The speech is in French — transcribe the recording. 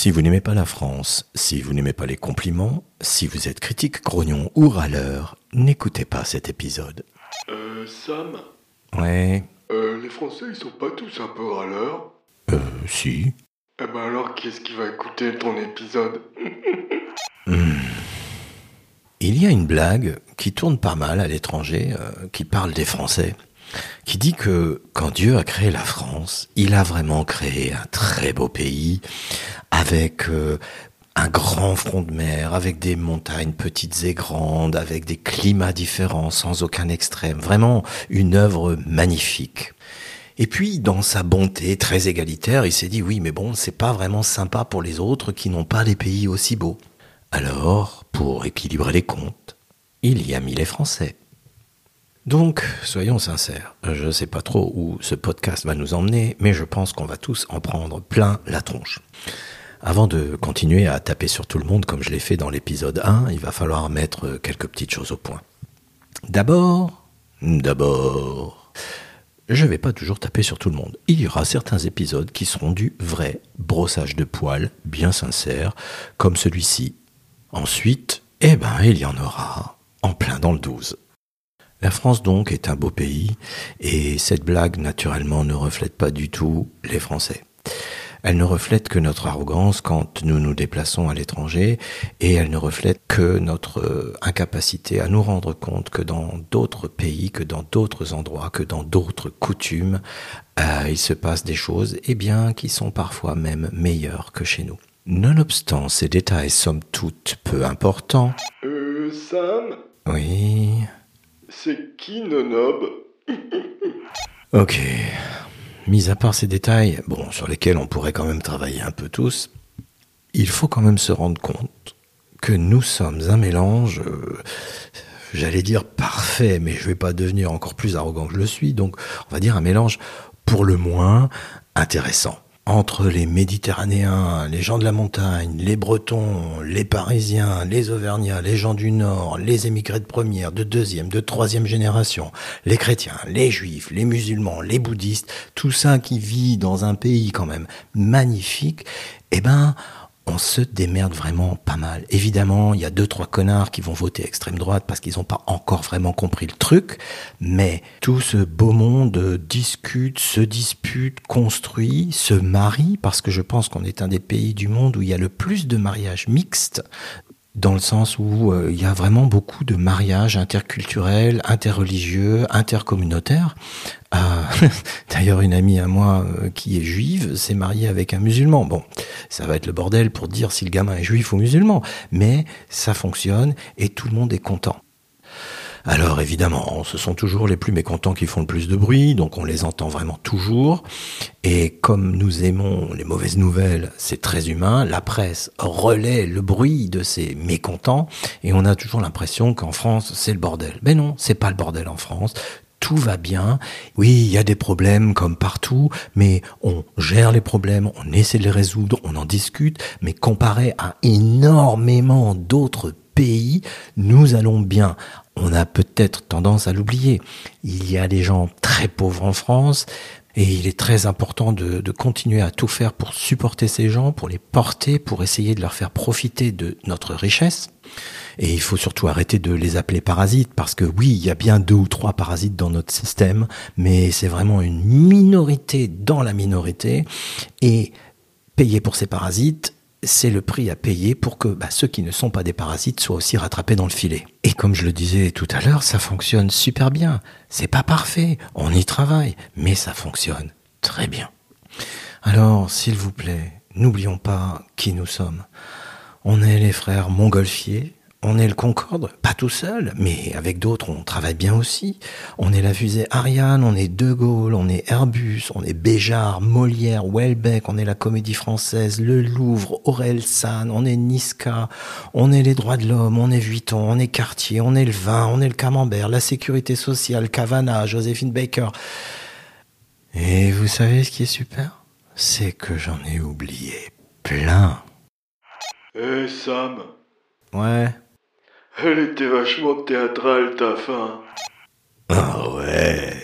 Si vous n'aimez pas la France, si vous n'aimez pas les compliments, si vous êtes critique, grognon ou râleur, n'écoutez pas cet épisode. Euh, Sam, Ouais, euh, les Français, ils sont pas tous un peu râleurs euh, si. Eh ben alors, qui est-ce qui va écouter ton épisode Il y a une blague qui tourne pas mal à l'étranger, euh, qui parle des Français, qui dit que quand Dieu a créé la France, il a vraiment créé un très beau pays, avec euh, un grand front de mer, avec des montagnes petites et grandes, avec des climats différents, sans aucun extrême. Vraiment une œuvre magnifique. Et puis, dans sa bonté très égalitaire, il s'est dit oui, mais bon, c'est pas vraiment sympa pour les autres qui n'ont pas des pays aussi beaux. Alors, pour équilibrer les comptes, il y a mis les Français. Donc, soyons sincères, je ne sais pas trop où ce podcast va nous emmener, mais je pense qu'on va tous en prendre plein la tronche. Avant de continuer à taper sur tout le monde comme je l'ai fait dans l'épisode 1, il va falloir mettre quelques petites choses au point. D'abord, d'abord, je vais pas toujours taper sur tout le monde. Il y aura certains épisodes qui seront du vrai brossage de poils, bien sincère, comme celui-ci. Ensuite, eh ben, il y en aura en plein dans le 12. La France donc est un beau pays, et cette blague naturellement ne reflète pas du tout les Français. Elle ne reflète que notre arrogance quand nous nous déplaçons à l'étranger et elle ne reflète que notre euh, incapacité à nous rendre compte que dans d'autres pays, que dans d'autres endroits, que dans d'autres coutumes, euh, il se passe des choses, eh bien, qui sont parfois même meilleures que chez nous. Nonobstant ces détails somme toute peu importants, Euh, Sam, oui, c'est qui Nonob Ok. Mis à part ces détails, bon, sur lesquels on pourrait quand même travailler un peu tous, il faut quand même se rendre compte que nous sommes un mélange, euh, j'allais dire parfait, mais je vais pas devenir encore plus arrogant que je le suis, donc on va dire un mélange pour le moins intéressant. Entre les Méditerranéens, les gens de la montagne, les Bretons, les Parisiens, les Auvergnats, les gens du Nord, les émigrés de première, de deuxième, de troisième génération, les chrétiens, les juifs, les musulmans, les bouddhistes, tout ça qui vit dans un pays quand même magnifique, eh ben, on se démerde vraiment pas mal. Évidemment, il y a deux, trois connards qui vont voter extrême droite parce qu'ils n'ont pas encore vraiment compris le truc, mais tout ce beau monde discute, se dispute, construit, se marie, parce que je pense qu'on est un des pays du monde où il y a le plus de mariages mixtes, dans le sens où euh, il y a vraiment beaucoup de mariages interculturels, interreligieux, intercommunautaires. Euh, D'ailleurs, une amie à moi euh, qui est juive s'est mariée avec un musulman. Bon, ça va être le bordel pour dire si le gamin est juif ou musulman, mais ça fonctionne et tout le monde est content. Alors évidemment, ce sont toujours les plus mécontents qui font le plus de bruit, donc on les entend vraiment toujours. Et comme nous aimons les mauvaises nouvelles, c'est très humain, la presse relaie le bruit de ces mécontents, et on a toujours l'impression qu'en France, c'est le bordel. Mais non, c'est pas le bordel en France. Tout va bien. Oui, il y a des problèmes comme partout, mais on gère les problèmes, on essaie de les résoudre, on en discute, mais comparé à énormément d'autres pays, nous allons bien. On a peut-être tendance à l'oublier. Il y a des gens très pauvres en France, et il est très important de, de, continuer à tout faire pour supporter ces gens, pour les porter, pour essayer de leur faire profiter de notre richesse. Et il faut surtout arrêter de les appeler parasites, parce que oui, il y a bien deux ou trois parasites dans notre système, mais c'est vraiment une minorité dans la minorité. Et payer pour ces parasites, c'est le prix à payer pour que bah, ceux qui ne sont pas des parasites soient aussi rattrapés dans le filet. Et comme je le disais tout à l'heure, ça fonctionne super bien. C'est pas parfait, on y travaille, mais ça fonctionne très bien. Alors, s'il vous plaît, n'oublions pas qui nous sommes. On est les frères Montgolfier, on est le Concorde, pas tout seul, mais avec d'autres, on travaille bien aussi. On est la fusée Ariane, on est De Gaulle, on est Airbus, on est Béjart, Molière, Welbeck, on est la Comédie Française, le Louvre, Aurel San, on est Niska, on est les droits de l'homme, on est Vuitton, on est Cartier, on est le vin, on est le Camembert, la sécurité sociale, Cavana, Joséphine Baker. Et vous savez ce qui est super C'est que j'en ai oublié plein. Eh Sam, Ouais. Hölle, der war schwupp, der hat drallt davon. Oh, ey.